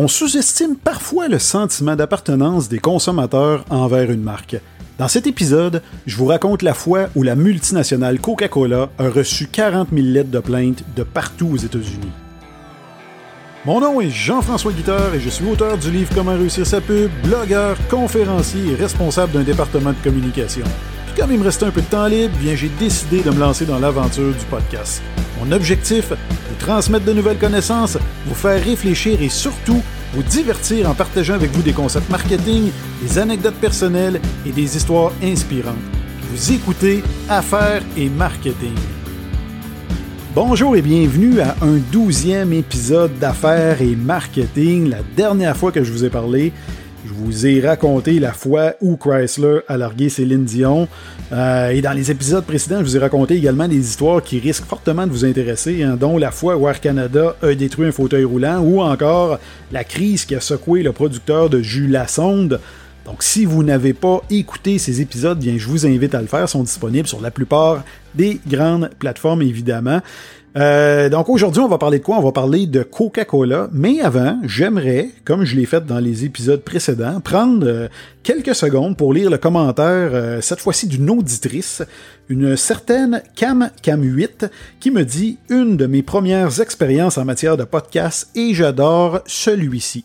On sous-estime parfois le sentiment d'appartenance des consommateurs envers une marque. Dans cet épisode, je vous raconte la fois où la multinationale Coca-Cola a reçu 40 000 lettres de plainte de partout aux États-Unis. Mon nom est Jean-François Guitard et je suis auteur du livre Comment réussir sa pub, blogueur, conférencier et responsable d'un département de communication. Comme il me restait un peu de temps libre, bien j'ai décidé de me lancer dans l'aventure du podcast. Mon objectif, vous transmettre de nouvelles connaissances, vous faire réfléchir et surtout vous divertir en partageant avec vous des concepts marketing, des anecdotes personnelles et des histoires inspirantes. Vous écoutez Affaires et Marketing. Bonjour et bienvenue à un douzième épisode d'Affaires et Marketing. La dernière fois que je vous ai parlé, je vous ai raconté la fois où Chrysler a largué Céline Dion. Euh, et dans les épisodes précédents, je vous ai raconté également des histoires qui risquent fortement de vous intéresser, hein, dont la fois où Air Canada a détruit un fauteuil roulant ou encore la crise qui a secoué le producteur de jus Lassonde. Donc, si vous n'avez pas écouté ces épisodes, bien, je vous invite à le faire. Ils sont disponibles sur la plupart des grandes plateformes, évidemment. Euh, donc aujourd'hui, on va parler de quoi? On va parler de Coca-Cola. Mais avant, j'aimerais, comme je l'ai fait dans les épisodes précédents, prendre euh, quelques secondes pour lire le commentaire, euh, cette fois-ci d'une auditrice, une certaine Cam Cam 8, qui me dit une de mes premières expériences en matière de podcast et j'adore celui-ci.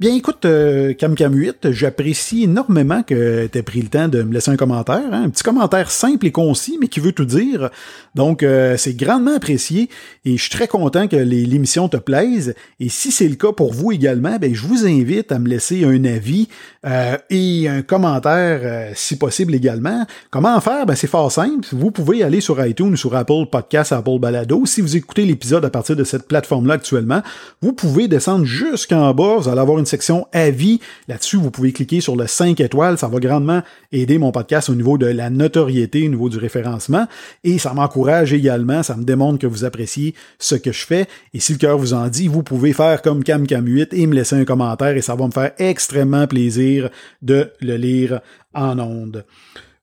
Bien, écoute, euh, Cam 8, j'apprécie énormément que tu aies pris le temps de me laisser un commentaire. Hein. un petit commentaire simple et concis, mais qui veut tout dire. Donc, euh, c'est grandement apprécié et je suis très content que l'émission te plaise. Et si c'est le cas pour vous également, ben, je vous invite à me laisser un avis euh, et un commentaire, euh, si possible également. Comment faire? Ben, c'est fort simple. Vous pouvez aller sur iTunes sur Apple Podcast, Apple Balado. Si vous écoutez l'épisode à partir de cette plateforme-là actuellement, vous pouvez descendre jusqu'en bas. Vous allez avoir une section avis. Là-dessus, vous pouvez cliquer sur le 5 étoiles. Ça va grandement aider mon podcast au niveau de la notoriété, au niveau du référencement. Et ça m'encourage également. Ça me démontre que vous appréciez ce que je fais. Et si le cœur vous en dit, vous pouvez faire comme CamCam8 et me laisser un commentaire et ça va me faire extrêmement plaisir de le lire en ondes.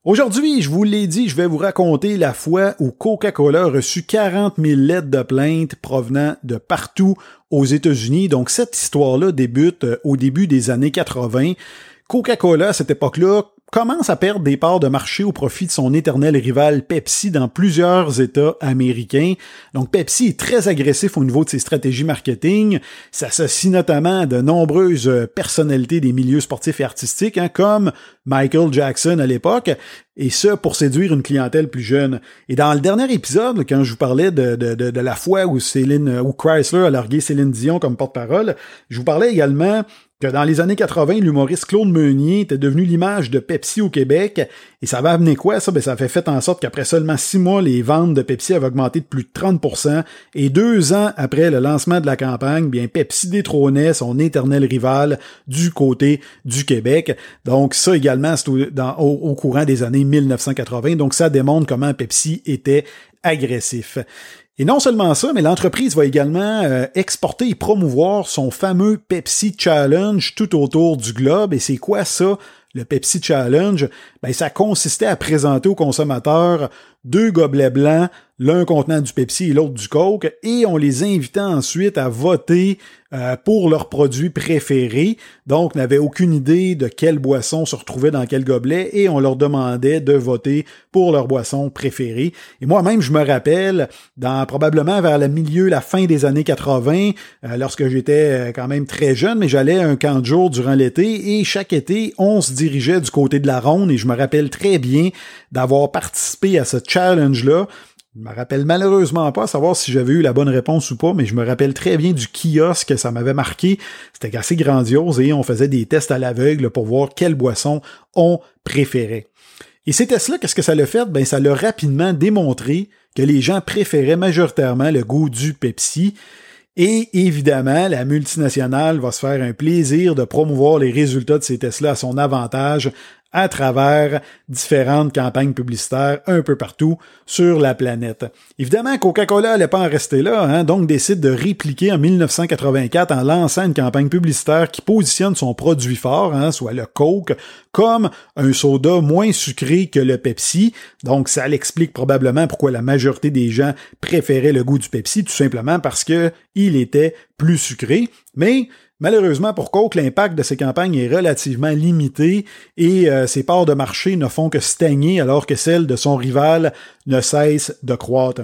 Aujourd'hui, je vous l'ai dit, je vais vous raconter la fois où Coca-Cola a reçu 40 000 lettres de plainte provenant de partout aux États-Unis. Donc cette histoire-là débute euh, au début des années 80. Coca-Cola, à cette époque-là, commence à perdre des parts de marché au profit de son éternel rival Pepsi dans plusieurs États américains. Donc Pepsi est très agressif au niveau de ses stratégies marketing, s'associe notamment à de nombreuses personnalités des milieux sportifs et artistiques, hein, comme Michael Jackson à l'époque, et ça pour séduire une clientèle plus jeune. Et dans le dernier épisode, quand je vous parlais de, la fois où Céline, où Chrysler a largué Céline Dion comme porte-parole, je vous parlais également que dans les années 80, l'humoriste Claude Meunier était devenu l'image de Pepsi au Québec. Et ça va amener quoi, ça? Ben, ça fait fait en sorte qu'après seulement six mois, les ventes de Pepsi avaient augmenté de plus de 30%. Et deux ans après le lancement de la campagne, bien, Pepsi détrônait son éternel rival du côté du Québec. Donc, ça également, c'est au courant des années 1980. Donc, ça démontre comment Pepsi était agressif. Et non seulement ça, mais l'entreprise va également euh, exporter et promouvoir son fameux Pepsi Challenge tout autour du globe. Et c'est quoi ça? Le Pepsi Challenge, ben, ça consistait à présenter aux consommateurs deux gobelets blancs, l'un contenant du Pepsi et l'autre du Coke, et on les invitait ensuite à voter euh, pour leurs produits préférés. Donc, n'avait aucune idée de quelle boisson se retrouvait dans quel gobelet, et on leur demandait de voter pour leur boisson préférée. Et moi-même, je me rappelle, dans probablement vers le milieu, la fin des années 80, euh, lorsque j'étais euh, quand même très jeune, mais j'allais un camp de jour durant l'été, et chaque été, on se dirigeait du côté de la ronde, et je me rappelle très bien d'avoir participé à ce challenge-là. Je me rappelle malheureusement pas savoir si j'avais eu la bonne réponse ou pas, mais je me rappelle très bien du kiosque, ça m'avait marqué. C'était assez grandiose et on faisait des tests à l'aveugle pour voir quelle boisson on préférait. Et ces tests-là, qu'est-ce que ça l'a fait? Ben, ça l'a rapidement démontré que les gens préféraient majoritairement le goût du Pepsi. Et évidemment, la multinationale va se faire un plaisir de promouvoir les résultats de ces tests-là à son avantage à travers différentes campagnes publicitaires un peu partout sur la planète. Évidemment, Coca-Cola n'allait pas en rester là, hein, donc décide de répliquer en 1984 en lançant une campagne publicitaire qui positionne son produit fort, hein, soit le Coke, comme un soda moins sucré que le Pepsi. Donc, ça l'explique probablement pourquoi la majorité des gens préféraient le goût du Pepsi, tout simplement parce que il était plus sucré. Mais Malheureusement pour Coke, l'impact de ces campagnes est relativement limité et euh, ses parts de marché ne font que stagner alors que celles de son rival ne cessent de croître.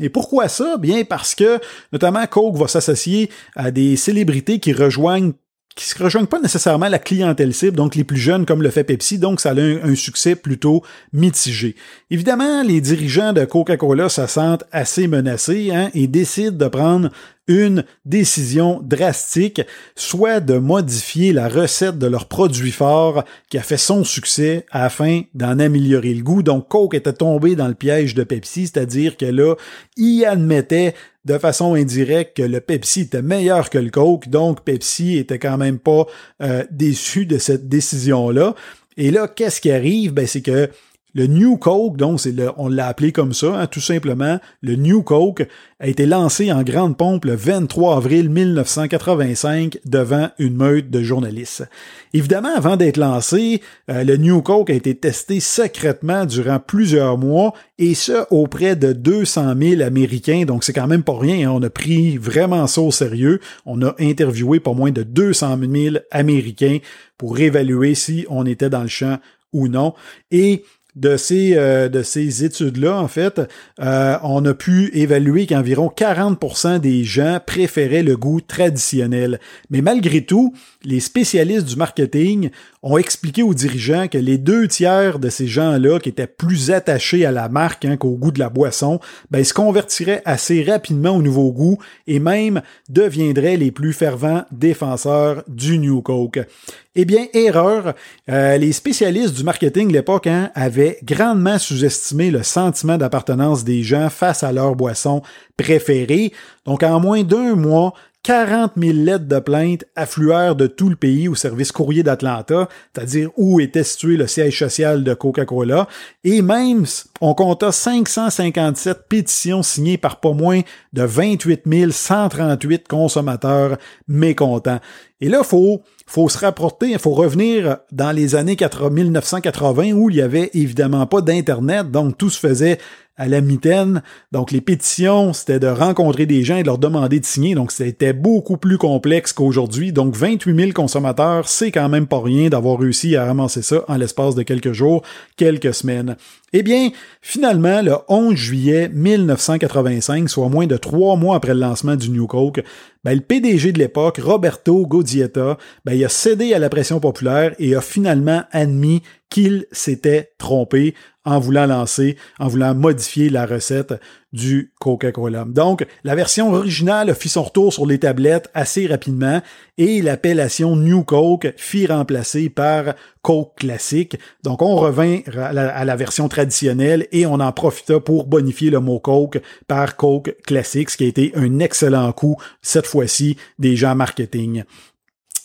Et pourquoi ça? Bien parce que notamment Coke va s'associer à des célébrités qui rejoignent qui se rejoignent pas nécessairement la clientèle cible, donc les plus jeunes comme le fait Pepsi, donc ça a un, succès plutôt mitigé. Évidemment, les dirigeants de Coca-Cola se sentent assez menacés hein, et décident de prendre une décision drastique, soit de modifier la recette de leur produit fort qui a fait son succès afin d'en améliorer le goût. Donc Coke était tombé dans le piège de Pepsi, c'est-à-dire que là, il admettait de façon indirecte que le Pepsi était meilleur que le Coke, donc Pepsi était quand même pas euh, déçu de cette décision-là. Et là, qu'est-ce qui arrive? Ben, c'est que le New Coke, donc le, on l'a appelé comme ça, hein, tout simplement, le New Coke a été lancé en grande pompe le 23 avril 1985 devant une meute de journalistes. Évidemment, avant d'être lancé, euh, le New Coke a été testé secrètement durant plusieurs mois et ce auprès de 200 000 Américains, donc c'est quand même pas rien. Hein, on a pris vraiment ça au sérieux. On a interviewé pas moins de 200 000 Américains pour évaluer si on était dans le champ ou non. Et de ces, euh, de ces études-là, en fait, euh, on a pu évaluer qu'environ 40% des gens préféraient le goût traditionnel. Mais malgré tout, les spécialistes du marketing ont expliqué aux dirigeants que les deux tiers de ces gens-là qui étaient plus attachés à la marque hein, qu'au goût de la boisson, ben, se convertiraient assez rapidement au nouveau goût et même deviendraient les plus fervents défenseurs du New Coke. Eh bien, erreur. Euh, les spécialistes du marketing de l'époque hein, avaient grandement sous-estimé le sentiment d'appartenance des gens face à leur boisson préférée. Donc, en moins d'un mois, 40 000 lettres de plainte affluèrent de tout le pays au service courrier d'Atlanta, c'est-à-dire où était situé le siège social de Coca-Cola, et même on compta 557 pétitions signées par pas moins de 28 138 consommateurs mécontents. Et là, faut faut se rapporter, il faut revenir dans les années 1980 où il y avait évidemment pas d'internet, donc tout se faisait à la mitaine. Donc, les pétitions, c'était de rencontrer des gens et de leur demander de signer. Donc, c'était beaucoup plus complexe qu'aujourd'hui. Donc, 28 000 consommateurs, c'est quand même pas rien d'avoir réussi à ramasser ça en l'espace de quelques jours, quelques semaines. Eh bien, finalement, le 11 juillet 1985, soit moins de trois mois après le lancement du New Coke, ben, le PDG de l'époque, Roberto Godietta, ben, il a cédé à la pression populaire et a finalement admis qu'il s'était trompé en voulant lancer, en voulant modifier la recette du Coca-Cola. Donc, la version originale fit son retour sur les tablettes assez rapidement et l'appellation New Coke fit remplacer par Coke classique. Donc, on revint à la, version traditionnelle et on en profita pour bonifier le mot Coke par Coke classique, ce qui a été un excellent coup, cette fois-ci, des gens marketing.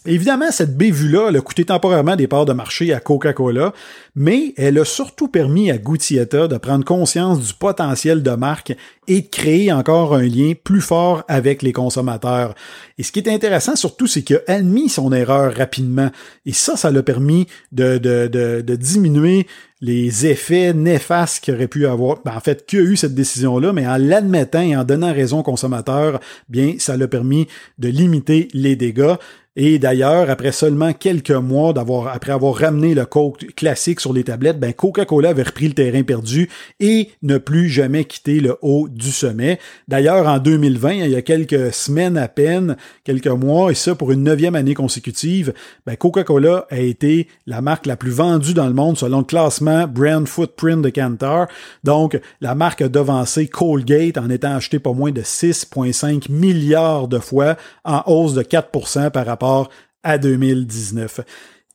Évidemment, cette bévue-là a coûté temporairement des parts de marché à Coca-Cola, mais elle a surtout permis à Gutietta de prendre conscience du potentiel de marque et de créer encore un lien plus fort avec les consommateurs. Et ce qui est intéressant surtout, c'est qu'il a admis son erreur rapidement. Et ça, ça l'a permis de, diminuer les effets néfastes qu'il aurait pu avoir. Ben, en fait, qu'il a eu cette décision-là, mais en l'admettant et en donnant raison aux consommateurs, bien, ça l'a permis de limiter les dégâts. Et d'ailleurs, après seulement quelques mois d'avoir, après avoir ramené le Coke classique sur les tablettes, ben Coca-Cola avait repris le terrain perdu et ne plus jamais quitté le haut du sommet. D'ailleurs, en 2020, il y a quelques semaines à peine, quelques mois, et ça pour une neuvième année consécutive, ben Coca-Cola a été la marque la plus vendue dans le monde selon le classement Brand Footprint de Kantar. Donc, la marque a devancé Colgate en étant achetée pas moins de 6,5 milliards de fois, en hausse de 4% par rapport à 2019.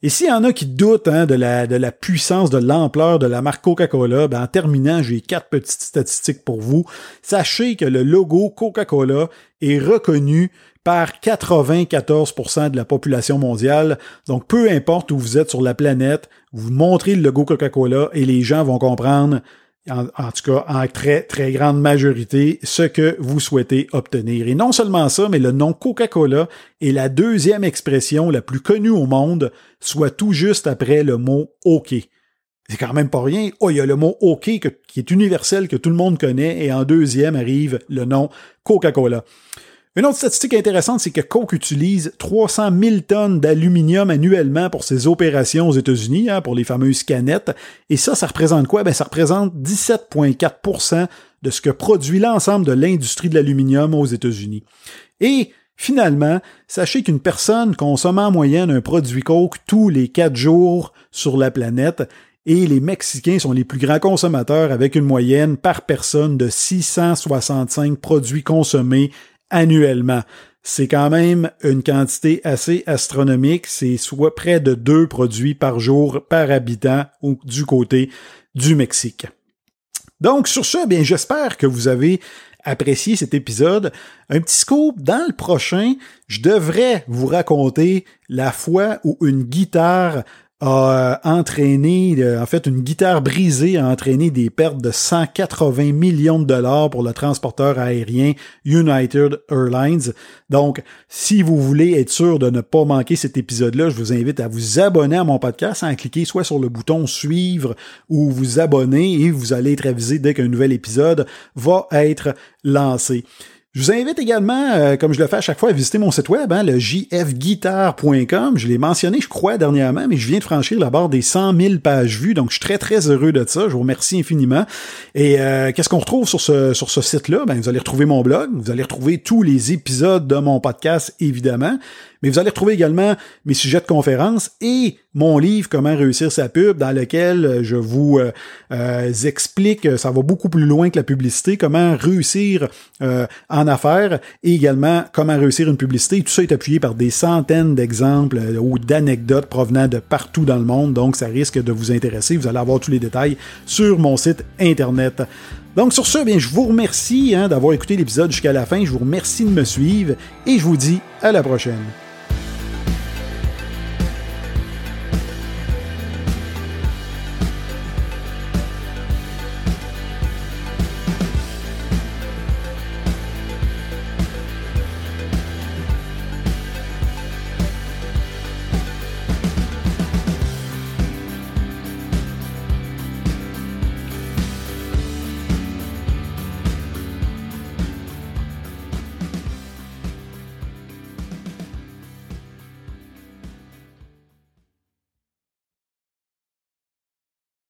Et s'il y en a qui doutent hein, de, la, puissance, de l'ampleur de la marque Coca-Cola, ben en terminant, j'ai quatre petites statistiques pour vous. Sachez que le logo Coca-Cola est reconnu par 94% de la population mondiale. Donc, peu importe où vous êtes sur la planète, vous montrez le logo Coca-Cola et les gens vont comprendre en, tout cas en très très grande majorité, ce que vous souhaitez obtenir. Et non seulement ça, mais le nom Coca-Cola est la deuxième expression la plus connue au monde, soit tout juste après le mot OK. C'est quand même pas rien. Oh, il y a le mot OK qui est universel, que tout le monde connaît, et en deuxième arrive le nom Coca-Cola. Une autre statistique intéressante, c'est que Coke utilise 300 000 tonnes d'aluminium annuellement pour ses opérations aux États-Unis, hein, pour les fameuses canettes. Et ça, ça représente quoi? Ben, ça représente 17,4% de ce que produit l'ensemble de l'industrie de l'aluminium aux États-Unis. Et finalement, sachez qu'une personne consomme en moyenne un produit Coke tous les quatre jours sur la planète et les Mexicains sont les plus grands consommateurs avec une moyenne par personne de 665 produits consommés annuellement. C'est quand même une quantité assez astronomique, c'est soit près de deux produits par jour par habitant du côté du Mexique. Donc sur ce, bien j'espère que vous avez apprécié cet épisode. Un petit scoop, dans le prochain, je devrais vous raconter la fois où une guitare a euh, entraîné, euh, en fait, une guitare brisée a entraîné des pertes de 180 millions de dollars pour le transporteur aérien United Airlines. Donc, si vous voulez être sûr de ne pas manquer cet épisode-là, je vous invite à vous abonner à mon podcast en cliquant soit sur le bouton suivre ou vous abonner et vous allez être avisé dès qu'un nouvel épisode va être lancé. Je vous invite également, euh, comme je le fais à chaque fois, à visiter mon site web, hein, le jfguitar.com. Je l'ai mentionné, je crois, dernièrement, mais je viens de franchir la barre des 100 000 pages vues, donc je suis très, très heureux de ça. Je vous remercie infiniment. Et euh, qu'est-ce qu'on retrouve sur ce, sur ce site-là? Ben, vous allez retrouver mon blog, vous allez retrouver tous les épisodes de mon podcast, évidemment mais vous allez retrouver également mes sujets de conférence et mon livre Comment réussir sa pub, dans lequel euh, je vous euh, euh, explique, ça va beaucoup plus loin que la publicité, comment réussir en affaires et également comment réussir une publicité. Tout ça est appuyé par des centaines d'exemples ou d'anecdotes provenant de partout dans le monde, donc ça risque de vous intéresser. Vous allez avoir tous les détails sur mon site internet. Donc sur ce, bien, je vous remercie hein, d'avoir écouté l'épisode jusqu'à la fin. Je vous remercie de me suivre et je vous dis à la prochaine.